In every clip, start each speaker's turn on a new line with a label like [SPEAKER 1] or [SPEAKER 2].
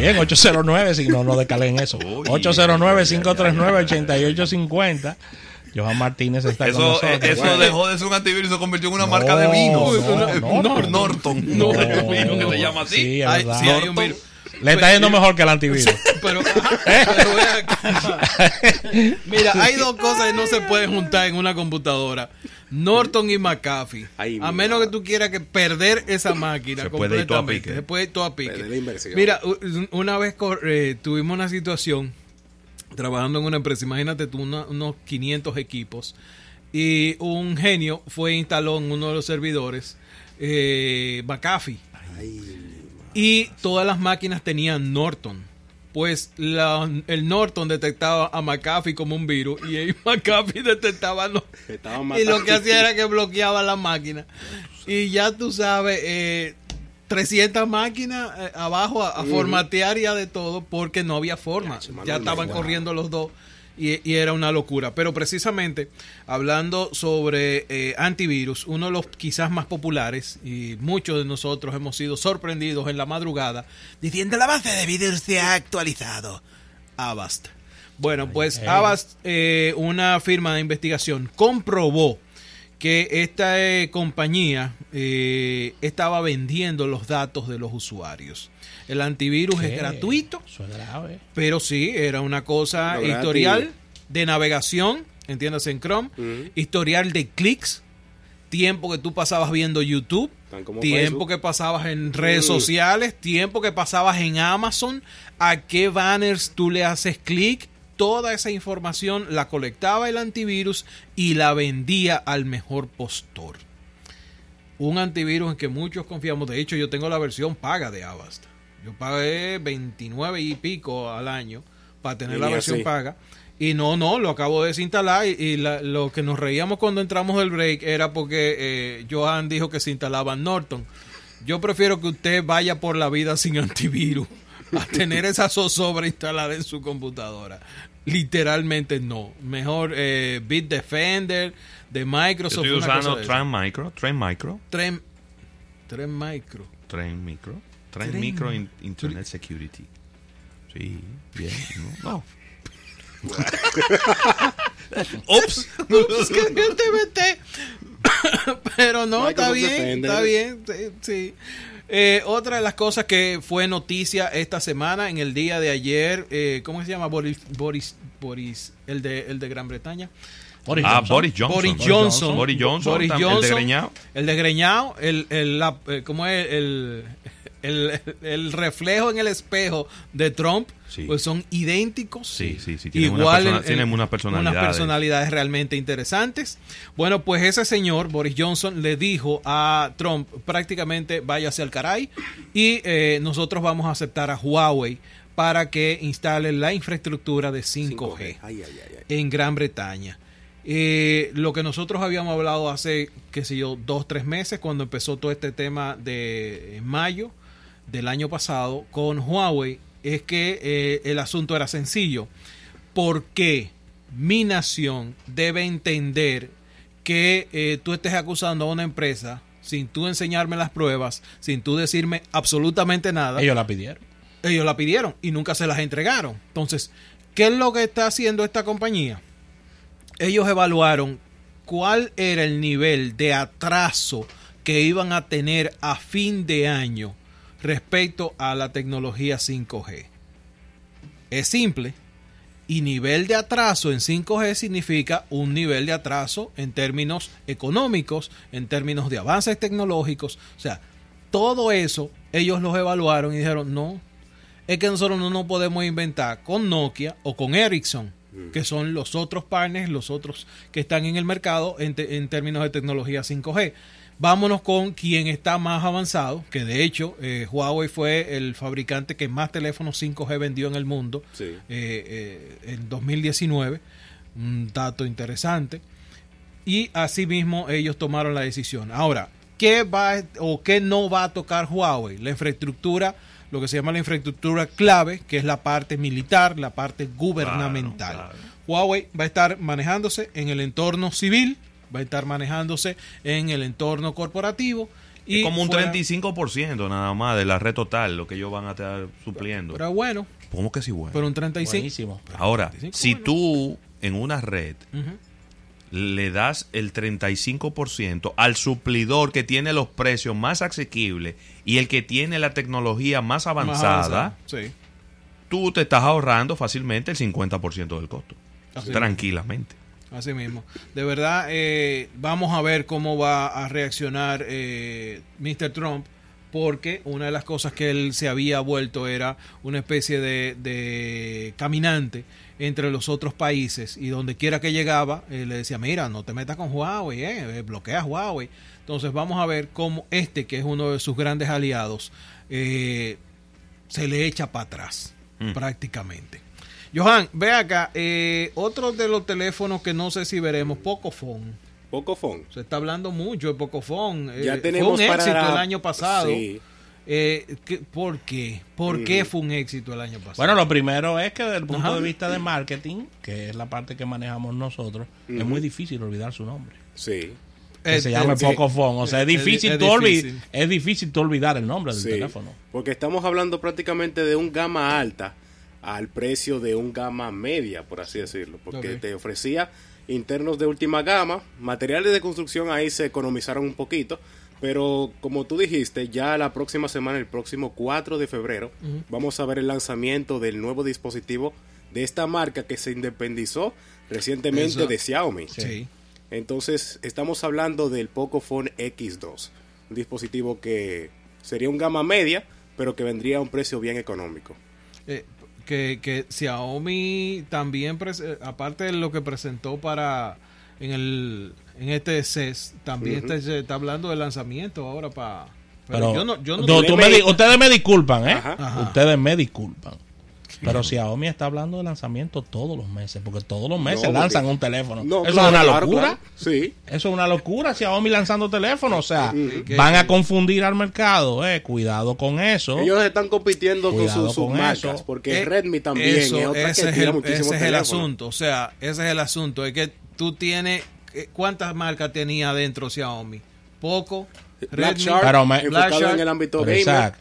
[SPEAKER 1] Bien, 809, si no, no decalen eso. 809-539-8850. Johan Martínez está con
[SPEAKER 2] Eso,
[SPEAKER 1] nosotros.
[SPEAKER 2] eh, eso dejó de ser un antivirus y se convirtió en una
[SPEAKER 1] No,
[SPEAKER 2] marca de vino.
[SPEAKER 1] no, no.
[SPEAKER 2] Norton.
[SPEAKER 1] No,
[SPEAKER 2] que se llama así.
[SPEAKER 1] Sí,
[SPEAKER 3] hay un virus.
[SPEAKER 1] Le está yendo mejor que el antivirus.
[SPEAKER 3] Pero, pero. Mira, hay dos cosas que no se pueden juntar en una computadora. Norton y McAfee.
[SPEAKER 4] Ay,
[SPEAKER 3] a menos que tú quieras que perder esa máquina
[SPEAKER 2] Se puede ir todo a
[SPEAKER 3] completamente.
[SPEAKER 2] pique.
[SPEAKER 3] Se puede ir todo a pique.
[SPEAKER 4] Perder la inversión.
[SPEAKER 3] Mira, una vez eh, tuvimos una situación trabajando en una empresa, imagínate tú, una- unos 500 equipos, y un genio fue e instaló en uno de los servidores eh, McAfee. Y todas las máquinas tenían Norton. Pues la- el Norton detectaba a McAfee como un virus y el McAfee detectaba a.
[SPEAKER 4] Estaban
[SPEAKER 3] Y lo que hacía era que bloqueaba la máquina. Y ya tú sabes, eh, 300 máquinas eh, abajo a, a formatear ya de todo porque no había forma.
[SPEAKER 4] Ya,
[SPEAKER 3] estaban corriendo los dos y, y era una locura. Pero precisamente hablando sobre eh, antivirus, uno de los quizás más populares y muchos de nosotros hemos sido sorprendidos en la madrugada diciendo el avance de virus se ha actualizado. Avast. Bueno, pues. Avast, eh, una firma de investigación, comprobó que esta eh, compañía eh, estaba vendiendo los datos de los usuarios. El antivirus es gratuito,
[SPEAKER 1] Eso es grave.
[SPEAKER 3] pero sí, era una cosa
[SPEAKER 4] Lo gratis.
[SPEAKER 3] historial de navegación, entiéndase en Chrome, historial de clics, tiempo que tú pasabas viendo YouTube, tiempo
[SPEAKER 4] Facebook.
[SPEAKER 3] que pasabas en redes sociales, tiempo que pasabas en Amazon, a qué banners tú le haces clic, toda esa información la colectaba el antivirus y la vendía al mejor postor. Un antivirus en que muchos confiamos, de hecho yo tengo la versión paga de Avast. Yo pagué 29 y pico al año para tener
[SPEAKER 4] Y
[SPEAKER 3] la versión
[SPEAKER 4] así.
[SPEAKER 3] paga. Y no, no, lo acabo de desinstalar y, y la- lo que nos reíamos cuando entramos del break era porque eh, Johan dijo que se instalaba Norton. Yo prefiero que usted vaya por la vida sin antivirus a tener esa zozobra instalada en su computadora. Literalmente no. Mejor eh, Bitdefender de
[SPEAKER 2] Yo
[SPEAKER 3] Microsoft.
[SPEAKER 2] estoy
[SPEAKER 3] una cosa
[SPEAKER 2] usando
[SPEAKER 3] de
[SPEAKER 2] Tren Micro, Tren Micro,
[SPEAKER 3] esa. Tren, Tren Micro.
[SPEAKER 2] Tren Micro, Tren
[SPEAKER 3] Tren-
[SPEAKER 2] Micro in- Internet Security. Sí, bien, no. no. Ups.
[SPEAKER 3] Es que yo te metí. Pero no, está bien, está bien, sí. sí. Eh, otra de las cosas que fue noticia esta semana, en el día de ayer, eh, ¿cómo se llama? Boris, Boris, Boris, el de, el de Gran Bretaña.
[SPEAKER 1] Boris
[SPEAKER 2] Ah,
[SPEAKER 1] Johnson.
[SPEAKER 2] Boris Johnson.
[SPEAKER 3] Boris Johnson.
[SPEAKER 2] Boris Johnson,
[SPEAKER 3] Boris
[SPEAKER 2] tam- el de
[SPEAKER 3] Johnson,
[SPEAKER 2] Greñao.
[SPEAKER 3] El desgreñado, el, el, la- eh, ¿cómo es? El, el, el reflejo en el espejo de Trump,
[SPEAKER 2] Sí.
[SPEAKER 3] pues son idénticos.
[SPEAKER 2] Sí, sí, sí, tienen una
[SPEAKER 3] Igual
[SPEAKER 2] persona-
[SPEAKER 3] en-
[SPEAKER 2] tienen
[SPEAKER 3] en-
[SPEAKER 2] unas personalidades.
[SPEAKER 3] unas personalidades realmente interesantes. Bueno, pues ese señor, Boris Johnson, le dijo a Trump prácticamente váyase al caray y eh, nosotros vamos a aceptar a Huawei para que instale la infraestructura de 5G
[SPEAKER 4] 5G. Ay, ay, ay, ay.
[SPEAKER 3] en Gran Bretaña. Eh, lo que nosotros habíamos hablado hace, qué sé yo, dos, tres meses, cuando empezó todo este tema de en mayo del año pasado con Huawei, es que eh, el asunto era sencillo. ¿Por qué mi nación debe entender que eh, tú estés acusando a una empresa sin tú enseñarme las pruebas, sin tú decirme absolutamente nada?
[SPEAKER 1] Ellos la pidieron.
[SPEAKER 3] ellos la pidieron y nunca se las entregaron. Entonces, ¿qué es lo que está haciendo esta compañía? Ellos evaluaron cuál era el nivel de atraso que iban a tener a fin de año respecto a la tecnología 5G. Es simple. Y nivel de atraso en 5G significa un nivel de atraso en términos económicos, en términos de avances tecnológicos. O sea, todo eso ellos los evaluaron y dijeron, no, es que nosotros no nos podemos inventar con Nokia o con Ericsson, que son los otros partners, los otros que están en el mercado en, en términos de tecnología 5G. Vámonos con quien está más avanzado, que de hecho eh, Huawei fue el fabricante que más teléfonos 5G vendió en el mundo
[SPEAKER 4] Sí.
[SPEAKER 3] eh, eh, en 2019. Un dato interesante. Y asimismo ellos tomaron la decisión. Ahora, ¿qué va o qué no va a tocar Huawei? La infraestructura, lo que se llama la infraestructura clave, que es la parte militar, la parte gubernamental.
[SPEAKER 2] Claro, claro.
[SPEAKER 3] Huawei va a estar manejándose en el entorno civil, va a estar manejándose en el entorno corporativo
[SPEAKER 2] es como un
[SPEAKER 3] fuera-
[SPEAKER 2] 35% nada más de la red total lo que ellos van a estar supliendo.
[SPEAKER 3] Pero bueno,
[SPEAKER 2] ¿Cómo que sí, bueno?
[SPEAKER 3] pero un 35.
[SPEAKER 1] Buenísimo.
[SPEAKER 2] Ahora,
[SPEAKER 3] 35,
[SPEAKER 2] si
[SPEAKER 3] bueno.
[SPEAKER 2] tú en una red le das el 35% al suplidor que tiene los precios más asequibles y el que tiene la tecnología más
[SPEAKER 3] Más
[SPEAKER 2] avanzada,
[SPEAKER 3] avanzado, Sí.
[SPEAKER 2] tú te estás ahorrando fácilmente el 50% del costo.
[SPEAKER 3] Así
[SPEAKER 2] tranquilamente.
[SPEAKER 3] Así mismo. De verdad, eh, vamos a ver cómo va a reaccionar eh, Mr. Trump, porque una de las cosas que él se había vuelto era una especie de, de caminante entre los otros países y donde quiera que llegaba, eh, le decía, mira, no te metas con Huawei, eh, eh, bloquea Huawei. Entonces vamos a ver cómo este, que es uno de sus grandes aliados, eh, se le echa para atrás,
[SPEAKER 2] Mm.
[SPEAKER 3] prácticamente. Johan, ve acá, eh, otro de los teléfonos que no sé si veremos, Pocophone.
[SPEAKER 4] Pocophone.
[SPEAKER 3] Se está hablando mucho de Pocophone. Eh,
[SPEAKER 4] Ya tenemos
[SPEAKER 3] fue un
[SPEAKER 4] para
[SPEAKER 3] éxito
[SPEAKER 4] la-
[SPEAKER 3] el año pasado.
[SPEAKER 4] Sí.
[SPEAKER 3] Eh, ¿qué- ¿Por qué? ¿Por qué fue un éxito el año pasado?
[SPEAKER 1] Bueno, lo primero es que desde el punto
[SPEAKER 3] Ajá.
[SPEAKER 1] de vista de marketing, que es la parte que manejamos nosotros, es muy difícil olvidar su nombre.
[SPEAKER 4] Sí.
[SPEAKER 1] Que
[SPEAKER 3] Eh,
[SPEAKER 1] se llama
[SPEAKER 3] eh,
[SPEAKER 1] Pocophone. O sea, es
[SPEAKER 3] eh, es-
[SPEAKER 1] difícil,
[SPEAKER 3] es
[SPEAKER 1] tú
[SPEAKER 3] difícil.
[SPEAKER 1] es difícil tú olvidar el nombre del
[SPEAKER 4] Sí,
[SPEAKER 1] teléfono.
[SPEAKER 4] porque estamos hablando prácticamente de un gama alta al precio de un gama media, por así decirlo, porque te ofrecía internos de última gama, materiales de construcción ahí se economizaron un poquito, pero como tú dijiste, ya la próxima semana, el próximo 4 de febrero, vamos a ver el lanzamiento del nuevo dispositivo de esta marca que se independizó recientemente
[SPEAKER 3] Eso.
[SPEAKER 4] de Xiaomi.
[SPEAKER 3] Sí.
[SPEAKER 4] Entonces, estamos hablando del Pocophone X2, un dispositivo que sería un gama media, pero que vendría a un precio bien económico.
[SPEAKER 3] Eh, que, que Xiaomi también, eh, aparte de lo que presentó para en el en este CES, también está, se está hablando del lanzamiento ahora para...
[SPEAKER 1] Pero,
[SPEAKER 3] yo no... Yo no
[SPEAKER 1] tú me di- ustedes me disculpan, ¿eh?
[SPEAKER 4] Ajá.
[SPEAKER 3] Ajá.
[SPEAKER 1] Ustedes me disculpan. Pero Xiaomi está hablando de lanzamiento todos los meses, porque todos los meses
[SPEAKER 4] No,
[SPEAKER 1] lanzan
[SPEAKER 4] porque-
[SPEAKER 1] un teléfono.
[SPEAKER 4] No,
[SPEAKER 1] Eso
[SPEAKER 4] claro,
[SPEAKER 1] es una locura.
[SPEAKER 4] claro. Sí.
[SPEAKER 1] Eso es una locura, Xiaomi lanzando teléfonos. O sea, van a confundir al mercado. Eh. Cuidado con eso.
[SPEAKER 4] Ellos están compitiendo con
[SPEAKER 1] Cuidado
[SPEAKER 4] sus, sus
[SPEAKER 1] con
[SPEAKER 4] marcas,
[SPEAKER 1] eso.
[SPEAKER 4] porque
[SPEAKER 3] Eh,
[SPEAKER 4] Redmi también
[SPEAKER 3] eso,
[SPEAKER 4] es otra
[SPEAKER 3] ese
[SPEAKER 4] que
[SPEAKER 3] es el, ese es el asunto. O sea, ese es el asunto. Es que tú tienes... eh, ¿Cuántas marcas tenía dentro Xiaomi? Poco.
[SPEAKER 4] Black
[SPEAKER 3] Redmi,
[SPEAKER 4] Shark,
[SPEAKER 1] Pero me-
[SPEAKER 4] enfocado
[SPEAKER 3] Black Shark,
[SPEAKER 4] en el ámbito gamer,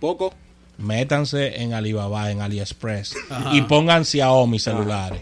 [SPEAKER 4] poco.
[SPEAKER 1] Métanse en Alibaba, en AliExpress
[SPEAKER 3] Ajá.
[SPEAKER 1] y pongan Xiaomi celulares.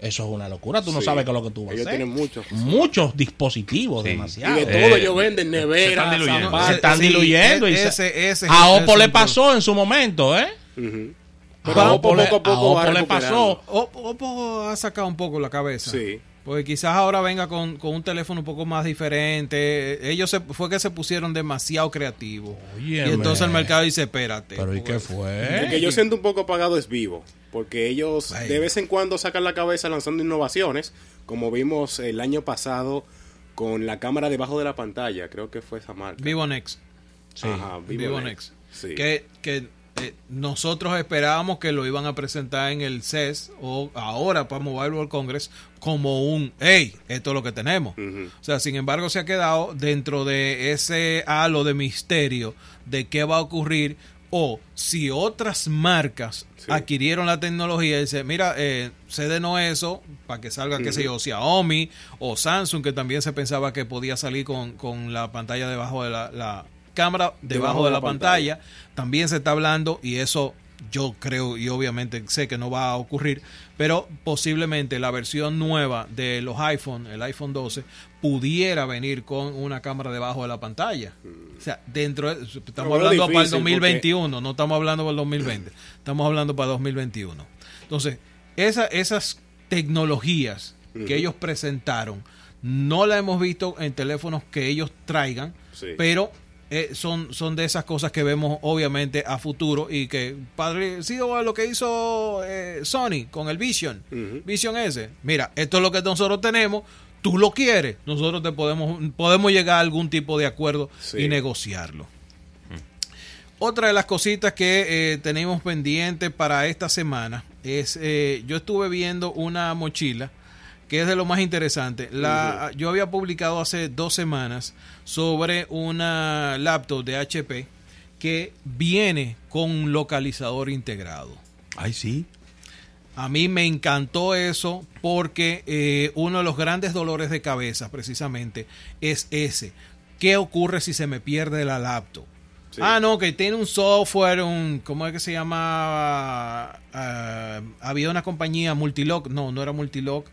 [SPEAKER 1] Eso es una locura. Tú no sabes qué es lo que tú vas a
[SPEAKER 4] Ellos
[SPEAKER 1] hacer.
[SPEAKER 4] tienen muchos.
[SPEAKER 1] Muchos dispositivos,
[SPEAKER 2] Sí.
[SPEAKER 4] Y
[SPEAKER 1] demasiado.
[SPEAKER 4] de
[SPEAKER 2] Eh,
[SPEAKER 4] todo ellos venden neveras,
[SPEAKER 2] se están diluyendo.
[SPEAKER 4] zapatos.
[SPEAKER 1] se están
[SPEAKER 3] Sí,
[SPEAKER 1] diluyendo. y
[SPEAKER 3] e-
[SPEAKER 1] se-
[SPEAKER 3] ese- ese es
[SPEAKER 1] a Oppo le pasó en su momento, ¿eh? A
[SPEAKER 4] Pero
[SPEAKER 1] Oppo
[SPEAKER 4] Oppo
[SPEAKER 1] le-
[SPEAKER 4] poco a poco
[SPEAKER 1] a Oppo le pasó.
[SPEAKER 3] Oppo, Oppo ha sacado un poco la cabeza.
[SPEAKER 4] Sí.
[SPEAKER 3] Porque quizás ahora venga con, con un teléfono un poco más diferente. Ellos se, fue que se pusieron demasiado creativos. Y
[SPEAKER 1] Óyeme.
[SPEAKER 3] entonces el mercado dice, espérate.
[SPEAKER 1] Pero ¿y qué fue?
[SPEAKER 4] El que yo siento un poco apagado es Vivo, porque ellos
[SPEAKER 3] Ay.
[SPEAKER 4] de vez en cuando sacan la cabeza lanzando innovaciones, como vimos el año pasado con la cámara debajo de la pantalla, creo que fue esa marca.
[SPEAKER 3] Vivo Next.
[SPEAKER 1] Sí.
[SPEAKER 4] Ajá, Vivo,
[SPEAKER 3] Vivo
[SPEAKER 4] Next.
[SPEAKER 3] Next.
[SPEAKER 4] Sí.
[SPEAKER 3] Que, que eh, nosotros esperábamos que lo iban a presentar en el CES o ahora para Mobile World Congress como un, hey, esto es lo que tenemos. O sea, sin embargo, se ha quedado dentro de ese halo de misterio de qué va a ocurrir o si otras marcas
[SPEAKER 4] Sí.
[SPEAKER 3] adquirieron la tecnología y dice, mira, eh, cédenos eso para que salga, qué sé yo, Xiaomi o Samsung, que también se pensaba que podía salir con, con la pantalla debajo de la, la cámara debajo, de la, pantalla. También se está hablando y eso yo creo y obviamente sé que no va a ocurrir, pero posiblemente la versión nueva de los iPhone, el iPhone 12, pudiera venir con una cámara debajo de la pantalla. O sea, dentro de, estamos hablando para el
[SPEAKER 4] difícil,
[SPEAKER 3] 2021, no estamos hablando para el 2020, estamos hablando para 2021. Entonces, esa, esas tecnologías que ellos presentaron, no la hemos visto en teléfonos que ellos traigan,
[SPEAKER 4] Sí.
[SPEAKER 3] pero eh, son, son de esas cosas que vemos obviamente a futuro y que parecido a lo que hizo eh, Sony con el Vision. Vision S. Mira, esto es lo que nosotros tenemos, tú lo quieres, nosotros te podemos, podemos llegar a algún tipo de acuerdo
[SPEAKER 4] Sí.
[SPEAKER 3] y negociarlo. Otra de las cositas que eh, tenemos pendiente para esta semana es, eh, yo estuve viendo una mochila que es de lo más interesante. La, Yo había publicado hace dos semanas sobre una laptop de HP que viene con un localizador integrado.
[SPEAKER 2] Ay, sí.
[SPEAKER 3] A mí me encantó eso porque eh, uno de los grandes dolores de cabeza precisamente es ese. ¿qué ocurre si se me pierde la laptop?
[SPEAKER 4] Sí.
[SPEAKER 3] Ah, no, que tiene un software, un, ¿cómo es que se llama? Ah, había una compañía, Multilock, no, no era Multilock,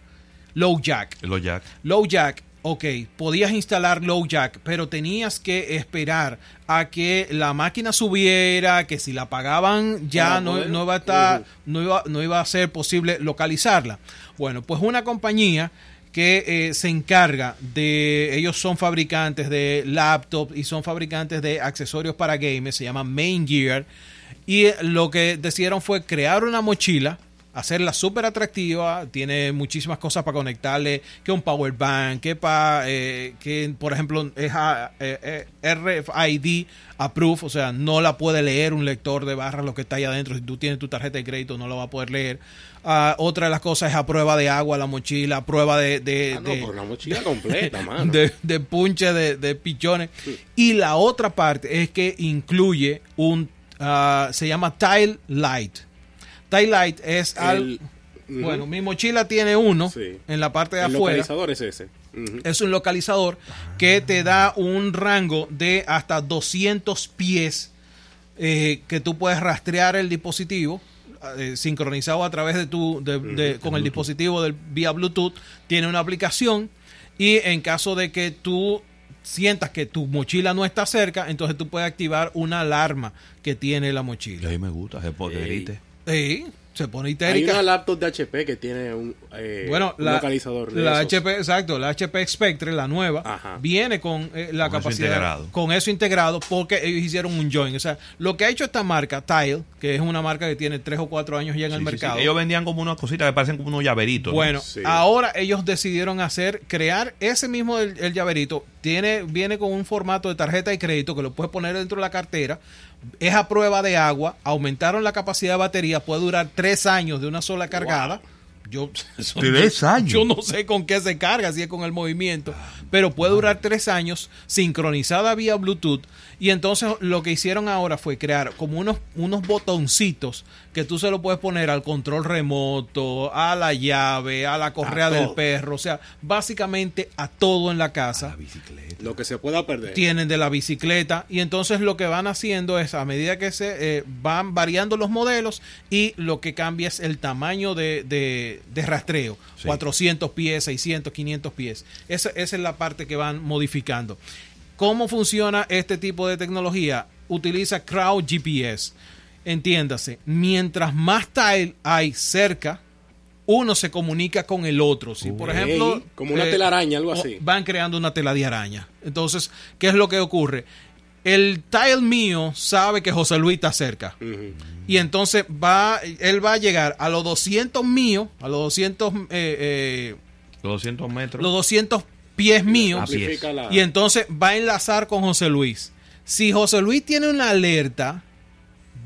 [SPEAKER 3] LowJack.
[SPEAKER 2] Los jack.
[SPEAKER 3] LowJack, ok, podías instalar LowJack, pero tenías que esperar a que la máquina subiera, que si la apagaban ya
[SPEAKER 4] Para
[SPEAKER 3] no, no iba a estar, no iba, no iba a ser posible localizarla. Bueno, pues una compañía que eh, se encarga de, ellos son fabricantes de laptops y son fabricantes de accesorios para gamers, se llama Main Gear, y eh, lo que decidieron fue crear una mochila, hacerla súper atractiva, tiene muchísimas cosas para conectarle, que un power bank, que para, que por ejemplo es a- eh, eh, RFID approved, o sea, no la puede leer un lector de barras lo que está ahí adentro, si tú tienes tu tarjeta de crédito no la va a poder leer. Ah, otra de las cosas es a prueba de agua la mochila, a prueba de... de-
[SPEAKER 4] Ah, no,
[SPEAKER 3] de-
[SPEAKER 4] por una mochila completa, mano.
[SPEAKER 3] de, de punche de, de pichones. Y la otra parte es que incluye un, ah, se llama Tile Light. Tile Light es algo...
[SPEAKER 4] El- Ujú.
[SPEAKER 3] Bueno, mi mochila tiene uno
[SPEAKER 4] Sí.
[SPEAKER 3] en la parte de
[SPEAKER 4] el
[SPEAKER 3] afuera.
[SPEAKER 4] localizador es ese.
[SPEAKER 3] Es un localizador que te da un rango de hasta 200 pies eh, que tú puedes rastrear el dispositivo eh, sincronizado a través de tu de- de- con el dispositivo del vía Bluetooth tiene una aplicación y en caso de que tú sientas que tu mochila no está cerca entonces tú puedes activar una alarma que tiene la
[SPEAKER 2] Y
[SPEAKER 3] mochila
[SPEAKER 2] ahí me gusta, se poderite.
[SPEAKER 3] Sí, se pone
[SPEAKER 4] Hay
[SPEAKER 3] histérica
[SPEAKER 4] una laptop de HP que tiene un, eh,
[SPEAKER 3] Bueno,
[SPEAKER 4] un
[SPEAKER 3] la,
[SPEAKER 4] localizador de
[SPEAKER 3] la
[SPEAKER 4] esos.
[SPEAKER 3] HP, exacto, la HP Spectre, la nueva,
[SPEAKER 4] Ajá.
[SPEAKER 3] viene con eh, la
[SPEAKER 2] Con eso
[SPEAKER 3] capacidad,
[SPEAKER 2] integrado.
[SPEAKER 3] con eso integrado, porque ellos hicieron un join. O sea, lo que ha hecho esta marca, Tile, que es una marca que tiene tres o cuatro años ya en
[SPEAKER 2] Sí,
[SPEAKER 3] el
[SPEAKER 2] sí, sí.
[SPEAKER 3] mercado.
[SPEAKER 2] Ellos vendían como unas cositas que parecen como unos llaveritos. ¿no?
[SPEAKER 3] Bueno,
[SPEAKER 4] Sí.
[SPEAKER 3] ahora ellos decidieron hacer, crear ese mismo el, el llaverito. Tiene, viene con un formato de tarjeta de crédito que lo puedes poner dentro de la cartera. Es a prueba de agua. Aumentaron la capacidad de batería. Puede durar tres años de una sola cargada. Yo,
[SPEAKER 2] Tres años.
[SPEAKER 3] yo no sé con qué se carga, si es con el movimiento, pero puede durar tres años sincronizada vía Bluetooth. Y entonces lo que hicieron ahora fue crear como unos, unos botoncitos que tú se lo puedes poner al control remoto, a la llave, a la correa
[SPEAKER 4] A
[SPEAKER 3] del perro, o sea, básicamente a todo en la casa
[SPEAKER 4] Lo que se pueda perder.
[SPEAKER 3] tienen de la bicicleta y entonces lo que van haciendo es a medida que se eh, van variando los modelos y lo que cambia es el tamaño de, de- de rastreo
[SPEAKER 2] Sí.
[SPEAKER 3] 400 pies 600 500 pies esa, esa es la parte que van modificando ¿cómo funciona este tipo de tecnología? utiliza crowd GPS entiéndase mientras más tile hay cerca uno se comunica con el otro. Si, por
[SPEAKER 4] Ok,
[SPEAKER 3] ejemplo, eh,
[SPEAKER 4] como una telaraña, algo así.
[SPEAKER 3] Van creando una tela de araña. Entonces, ¿qué es lo que ocurre? El tile mío sabe que José Luis está cerca. Y entonces va, él va a llegar a los 200 míos, a los 200, eh, eh,
[SPEAKER 2] Los 200 metros.
[SPEAKER 3] los 200 pies míos.
[SPEAKER 2] Pies.
[SPEAKER 3] Y entonces va a enlazar con José Luis. Si José Luis tiene una alerta,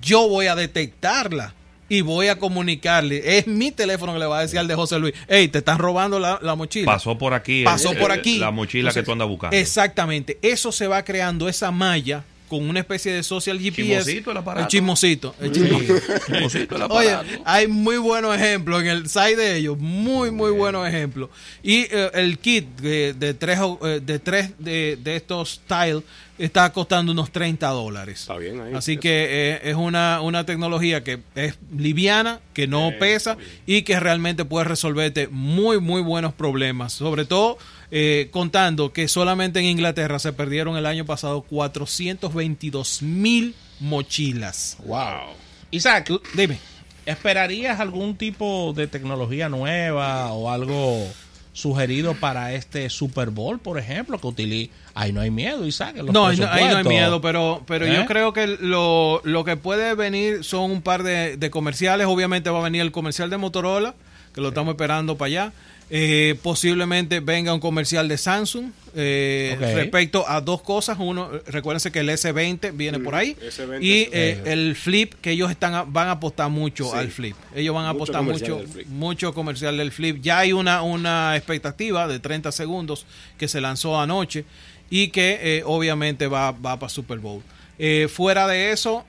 [SPEAKER 3] yo voy a detectarla y voy a comunicarle. Es mi teléfono que le va a decir al de José Luis, hey, te estás robando la, la mochila.
[SPEAKER 2] Pasó por aquí.
[SPEAKER 3] Pasó
[SPEAKER 2] el-
[SPEAKER 3] por
[SPEAKER 2] el-
[SPEAKER 3] aquí.
[SPEAKER 2] La mochila
[SPEAKER 3] Entonces,
[SPEAKER 2] que tú andas buscando.
[SPEAKER 3] Exactamente. Eso se va creando, esa malla, con una especie de social GPS.
[SPEAKER 2] Chismosito el aparato.
[SPEAKER 3] El chismosito. el chismosito.
[SPEAKER 2] Chismosito el
[SPEAKER 3] Oye,
[SPEAKER 2] aparato.
[SPEAKER 3] hay muy buenos ejemplos en el site de ellos, muy, muy buenos ejemplos. Y eh, el kit de, de tres, eh, de, tres de, de estos tiles está costando unos 30 dólares.
[SPEAKER 4] Está bien ahí.
[SPEAKER 3] Así que eh, es una, una tecnología que es liviana, que no
[SPEAKER 4] Eh,
[SPEAKER 3] pesa y que realmente puede resolverte muy, muy buenos problemas. Sobre todo eh, contando que solamente en Inglaterra se perdieron el año pasado 422 mil mochilas.
[SPEAKER 1] Wow. Isaac,
[SPEAKER 3] Dime.
[SPEAKER 1] ¿esperarías algún tipo de tecnología nueva o algo sugerido para este Super Bowl, por ejemplo, que utilice... Ahí no hay miedo, Isaac. en los
[SPEAKER 3] No, ahí no, ahí no hay miedo, pero, pero
[SPEAKER 1] ¿Eh?
[SPEAKER 3] yo creo que lo, lo que puede venir son un par de, de comerciales. Obviamente va a venir el comercial de Motorola, que lo estamos esperando para allá. Eh, posiblemente venga un comercial de Samsung eh, respecto a dos cosas. Uno, recuérdense que el S20 viene por ahí.
[SPEAKER 4] S20
[SPEAKER 3] y
[SPEAKER 4] es-
[SPEAKER 3] eh, el Flip, que ellos están a- van a apostar mucho
[SPEAKER 4] Sí.
[SPEAKER 3] al Flip. Ellos van a
[SPEAKER 4] Mucho
[SPEAKER 3] apostar
[SPEAKER 4] comercial
[SPEAKER 3] mucho,
[SPEAKER 4] Flip.
[SPEAKER 3] mucho comercial del Flip. Ya hay una, una expectativa de 30 segundos que se lanzó anoche y que eh, obviamente va, va para Super Bowl. Eh, fuera de eso,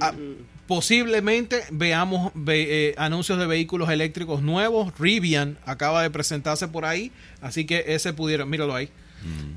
[SPEAKER 3] ah, posiblemente veamos ve- eh, anuncios de vehículos eléctricos nuevos. Rivian acaba de presentarse por ahí, así que ese pudiera, míralo ahí.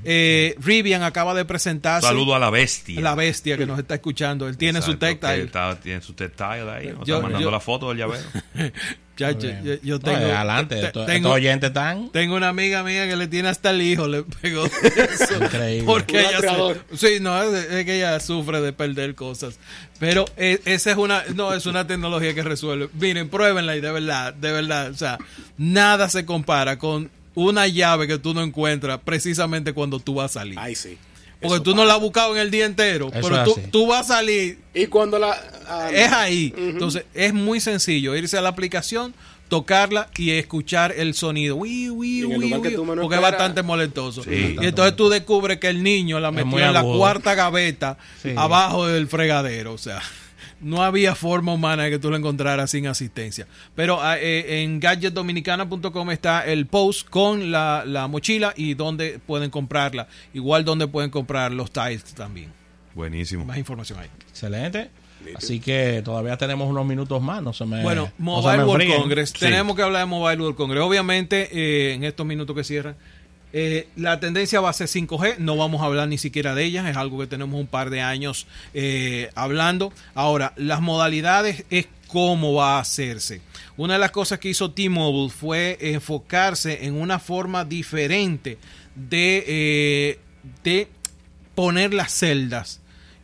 [SPEAKER 3] Eh, Rivian acaba de presentarse.
[SPEAKER 2] Saludo a la bestia.
[SPEAKER 3] La bestia que nos está escuchando. Él tiene su
[SPEAKER 2] Exacto,
[SPEAKER 3] tactile.
[SPEAKER 2] está- tiene su tactile ahí. Nos
[SPEAKER 3] Yo-
[SPEAKER 2] está mandando
[SPEAKER 3] yo-
[SPEAKER 2] la foto del llavero.
[SPEAKER 3] Ya, yo, yo- yo tengo,
[SPEAKER 1] No, adelante,
[SPEAKER 3] te- tengo,
[SPEAKER 1] oyentes están.
[SPEAKER 3] tengo una amiga mía que le tiene hasta el hijo, le pegó eso.
[SPEAKER 1] Increíble.
[SPEAKER 3] Porque ella se- sí, no, es, es que ella sufre de perder cosas. Pero eh, esa es una, no, es una tecnología que resuelve. Miren, pruébenla y de verdad, de verdad, o sea, nada se compara con una llave que tú no encuentras precisamente cuando tú vas a salir.
[SPEAKER 4] Ay, sí.
[SPEAKER 3] Porque
[SPEAKER 4] Eso
[SPEAKER 3] tú no la has buscado en el día entero,
[SPEAKER 1] Eso
[SPEAKER 3] pero tú, tú vas a salir
[SPEAKER 4] Y cuando la... ah,
[SPEAKER 3] es ahí. Entonces, es muy sencillo irse a la aplicación, tocarla y escuchar el sonido. Uy, uy, uy, porque es bastante molestoso.
[SPEAKER 2] Sí.
[SPEAKER 3] y entonces tú descubres que el niño la metió en la cuarta gaveta
[SPEAKER 1] Sí.
[SPEAKER 3] abajo del fregadero. O sea, no había forma humana de que tú lo encontraras sin asistencia. Pero ah, eh, en gadgetdominicana.com está el post con la, la mochila y donde pueden comprarla. Igual donde pueden comprar los tiles también.
[SPEAKER 2] Buenísimo.
[SPEAKER 3] Más información ahí.
[SPEAKER 1] Excelente. Así que todavía tenemos unos minutos más. No se me.
[SPEAKER 3] Bueno,
[SPEAKER 1] no se
[SPEAKER 3] Mobile
[SPEAKER 1] me
[SPEAKER 3] World. Congress.
[SPEAKER 2] Sí.
[SPEAKER 3] Tenemos que hablar de Mobile World Congress. Obviamente, eh, en estos minutos que cierran, eh, la tendencia va a ser 5G. No vamos a hablar ni siquiera de ellas. Es algo que tenemos un par de años eh, hablando. Ahora, las modalidades es cómo va a hacerse. Una de las cosas que hizo T-Mobile fue enfocarse en una forma diferente de, eh, de poner las celdas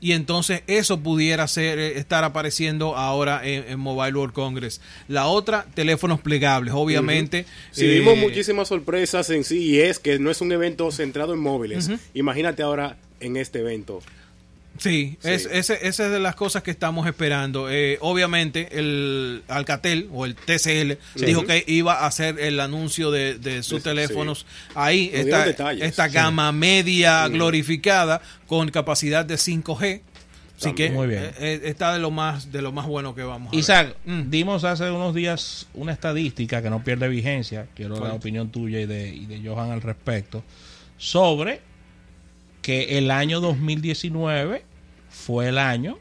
[SPEAKER 3] y entonces eso pudiera ser eh, estar apareciendo ahora en, en Mobile World Congress. La otra, teléfonos plegables, obviamente.
[SPEAKER 4] Sí,
[SPEAKER 3] eh,
[SPEAKER 4] vimos muchísimas sorpresas en sí y es que no es un evento centrado en móviles. Imagínate ahora en este evento.
[SPEAKER 3] Sí,
[SPEAKER 4] Sí.
[SPEAKER 3] Es, ese, esa es de las cosas que estamos esperando. Eh, obviamente, el Alcatel o el TCL dijo que iba a hacer el anuncio de, de sus
[SPEAKER 4] Sí.
[SPEAKER 3] teléfonos ahí. Esta, esta
[SPEAKER 4] Sí.
[SPEAKER 3] gama media glorificada con capacidad de 5G. Así que
[SPEAKER 1] Muy bien.
[SPEAKER 3] eh, eh, está de lo más de lo más bueno que vamos a ver.
[SPEAKER 1] Isaac,
[SPEAKER 3] Mm.
[SPEAKER 1] dimos hace unos días una estadística que no pierde vigencia. Quiero la opinión tuya y de, y de Johan al respecto. Sobre que el año 2019 fue el año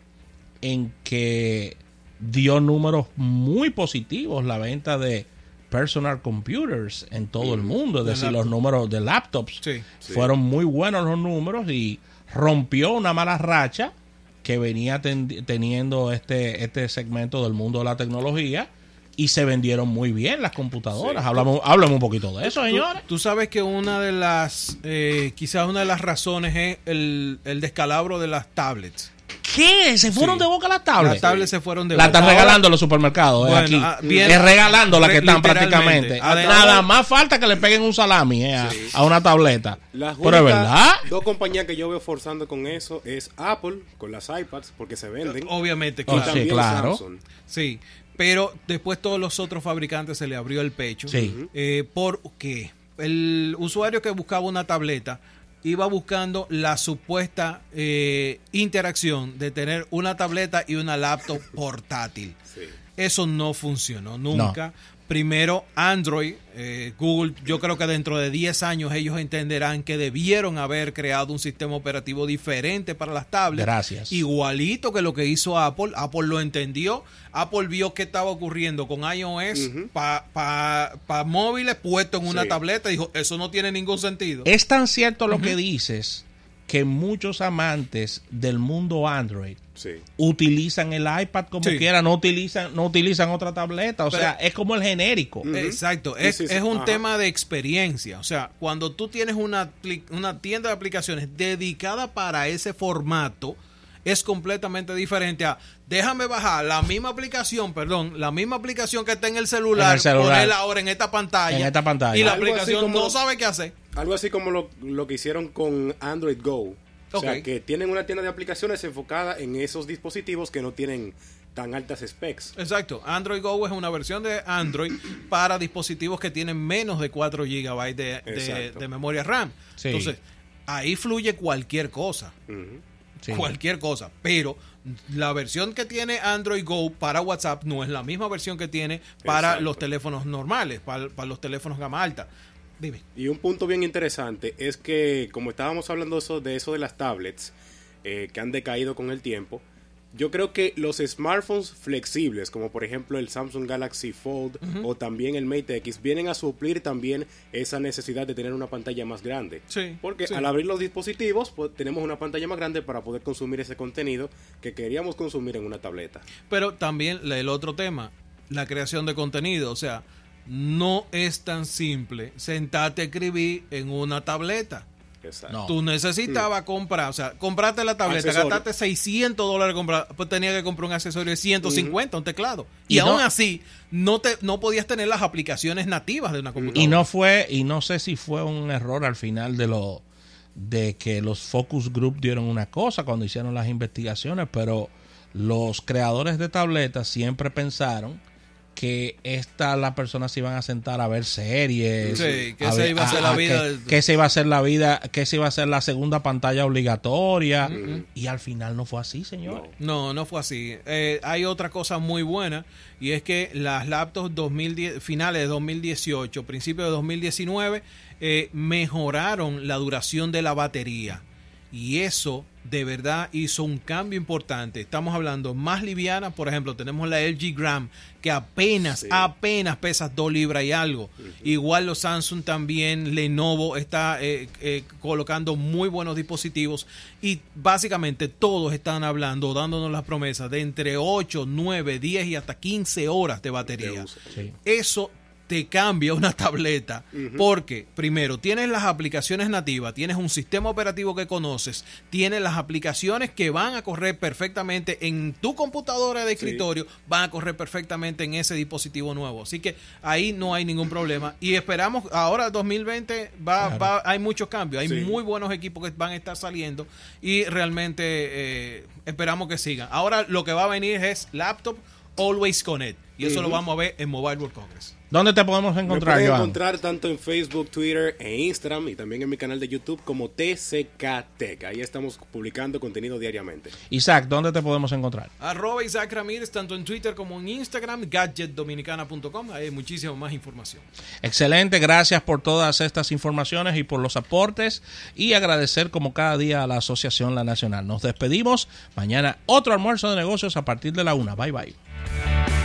[SPEAKER 1] en que dio números muy positivos la venta de personal computers en todo el mundo. Es
[SPEAKER 3] De
[SPEAKER 1] decir, los números de laptops
[SPEAKER 3] Sí.
[SPEAKER 4] Sí.
[SPEAKER 1] fueron muy buenos los números y rompió una mala racha que venía ten- teniendo este, este segmento del mundo de la tecnología y se vendieron muy bien las computadoras.
[SPEAKER 4] Sí.
[SPEAKER 1] Hablamos, háblame un poquito de eso, señores.
[SPEAKER 3] Tú, sabes que una de las, eh, quizás una de las razones es el, el descalabro de las tablets.
[SPEAKER 1] ¿Qué? ¿Se fueron
[SPEAKER 3] Sí.
[SPEAKER 1] de boca las tablets?
[SPEAKER 3] Las tablets se fueron de
[SPEAKER 1] La
[SPEAKER 3] boca.
[SPEAKER 1] están
[SPEAKER 3] Ahora-
[SPEAKER 1] regalando en los supermercados, eh,
[SPEAKER 3] Bueno,
[SPEAKER 1] aquí.
[SPEAKER 3] ah, bien-
[SPEAKER 1] es regalando las que están prácticamente.
[SPEAKER 3] Además-
[SPEAKER 1] Nada más falta que le peguen un salami eh, a, a una tableta.
[SPEAKER 4] Las
[SPEAKER 1] Pero es verdad.
[SPEAKER 4] dos compañías que yo veo forzando con eso es Apple con las iPads porque se venden.
[SPEAKER 3] Obviamente,
[SPEAKER 4] y
[SPEAKER 3] claro.
[SPEAKER 1] sí,
[SPEAKER 4] también
[SPEAKER 1] claro.
[SPEAKER 4] Samsung.
[SPEAKER 3] Sí, pero después todos los otros fabricantes se le abrió el pecho.
[SPEAKER 1] Sí.
[SPEAKER 3] Eh, porque el usuario que buscaba una tableta iba buscando la supuesta eh, interacción de tener una tableta y una laptop portátil.
[SPEAKER 4] Sí.
[SPEAKER 3] Eso no funcionó nunca. Primero, Android, eh, Google, yo creo que dentro de 10 años ellos entenderán que debieron haber creado un sistema operativo diferente para las tablets.
[SPEAKER 1] Gracias.
[SPEAKER 3] Igualito que lo que hizo Apple. Apple lo entendió. Apple vio qué estaba ocurriendo con iOS para móviles puesto en una
[SPEAKER 4] Sí.
[SPEAKER 3] tableta y dijo, eso no tiene ningún sentido.
[SPEAKER 1] Es tan cierto lo que dices que muchos amantes del mundo Android
[SPEAKER 4] Sí.
[SPEAKER 1] utilizan el iPad como
[SPEAKER 3] Sí.
[SPEAKER 1] quiera, no utilizan, no utilizan otra tableta. O
[SPEAKER 3] Pero-
[SPEAKER 1] sea, es como el genérico.
[SPEAKER 3] Exacto, es,
[SPEAKER 4] sí, sí.
[SPEAKER 3] es un
[SPEAKER 4] Ajá.
[SPEAKER 3] tema de experiencia. O sea, cuando tú tienes una, una tienda de aplicaciones dedicada para ese formato, es completamente diferente a déjame bajar la misma aplicación, perdón, la misma aplicación que está en el celular,
[SPEAKER 1] En el celular.
[SPEAKER 3] ponerla ahora en esta pantalla.
[SPEAKER 1] En esta pantalla.
[SPEAKER 3] Y la
[SPEAKER 4] Algo
[SPEAKER 3] aplicación
[SPEAKER 4] como-
[SPEAKER 3] no sabe qué hacer.
[SPEAKER 4] Algo así como lo, lo que hicieron con Android Go. O sea, que tienen una tienda de aplicaciones enfocada en esos dispositivos que no tienen tan altas specs.
[SPEAKER 3] Exacto. Android Go es una versión de Android para dispositivos que tienen menos de 4 GB de, de- memoria RAM.
[SPEAKER 1] Sí.
[SPEAKER 3] Entonces, ahí fluye cualquier cosa.
[SPEAKER 1] Sí.
[SPEAKER 3] cualquier cosa. Pero la versión que tiene Android Go para WhatsApp no es la misma versión que tiene para
[SPEAKER 4] Exacto.
[SPEAKER 3] los teléfonos normales, para, para los teléfonos gama alta. Dime.
[SPEAKER 4] Y un punto bien interesante es que, como estábamos hablando eso, de eso de las tablets, eh, que han decaído con el tiempo, Yo creo que los smartphones flexibles, como por ejemplo el Samsung Galaxy Fold o también el Mate X, vienen a suplir también esa necesidad de tener una pantalla más grande.
[SPEAKER 3] Sí,
[SPEAKER 4] Porque
[SPEAKER 3] sí.
[SPEAKER 4] al abrir los dispositivos, pues, tenemos una pantalla más grande para poder consumir ese contenido que queríamos consumir en una tableta.
[SPEAKER 3] Pero también el otro tema, la creación de contenido. O sea, no es tan simple sentarte a escribir en una tableta.
[SPEAKER 4] Exacto.
[SPEAKER 1] No.
[SPEAKER 3] Tú necesitabas comprar, o sea, comprarte la tableta,
[SPEAKER 4] Accesorio.
[SPEAKER 3] gastaste 600 dólares, comprar, pues tenía que comprar un accesorio de 150, un teclado. Y,
[SPEAKER 1] Y
[SPEAKER 3] aún
[SPEAKER 1] no-
[SPEAKER 3] así, no te no podías tener las aplicaciones nativas de una computadora.
[SPEAKER 1] Y no fue, y no sé si fue un error al final de lo de que los focus group dieron una cosa cuando hicieron las investigaciones, pero los creadores de tabletas siempre pensaron que esta las personas se iban a sentar a ver series,
[SPEAKER 3] Sí, que
[SPEAKER 1] ver-
[SPEAKER 3] iba a ser la vida
[SPEAKER 1] que, esa iba a ser la vida, que esa iba a ser la segunda pantalla obligatoria y al final no fue así, señor.
[SPEAKER 3] No, no fue así. Eh, hay otra cosa muy buena y es que las laptops 2010, finales de 2018, principios de 2019, eh, mejoraron la duración de la batería. Y eso de verdad hizo un cambio importante. Estamos hablando más liviana, por ejemplo, tenemos la LG Gram que apenas,
[SPEAKER 4] Sí.
[SPEAKER 3] apenas pesa 2 libras y algo. Igual los Samsung también, Lenovo está eh, eh, colocando muy buenos dispositivos y básicamente todos están hablando, dándonos las promesas de entre 8, 9, 10 y hasta 15 horas de batería.
[SPEAKER 1] Sí.
[SPEAKER 3] Eso te cambia una tableta porque primero tienes las aplicaciones nativas, tienes un sistema operativo que conoces, tienes las aplicaciones que van a correr perfectamente en tu computadora de escritorio, van a correr perfectamente en ese dispositivo nuevo. Así que ahí no hay ningún problema y esperamos ahora 2020 va,
[SPEAKER 1] Claro.
[SPEAKER 3] va hay muchos cambios, hay
[SPEAKER 4] Sí.
[SPEAKER 3] muy buenos equipos que van a estar saliendo y realmente eh, esperamos que sigan. Ahora lo que va a venir es laptop Always Connect y eso lo vamos a ver en Mobile World Congress.
[SPEAKER 1] ¿Dónde te podemos
[SPEAKER 4] Me
[SPEAKER 1] encontrar,
[SPEAKER 4] pueden
[SPEAKER 1] Joan?
[SPEAKER 4] encontrar tanto en Facebook, Twitter e Instagram y también en mi canal de YouTube como TCK Tech. Ahí estamos publicando contenido diariamente.
[SPEAKER 1] Isaac, ¿dónde te podemos encontrar?
[SPEAKER 3] Arroba Isaac Ramírez, tanto en Twitter como en Instagram, gadgetdominicana.com, hay muchísima más información.
[SPEAKER 1] Excelente, gracias por todas estas informaciones y por los aportes y agradecer como cada día a la Asociación La Nacional. Nos despedimos. Mañana otro almuerzo de negocios a partir de la una. Bye Bye.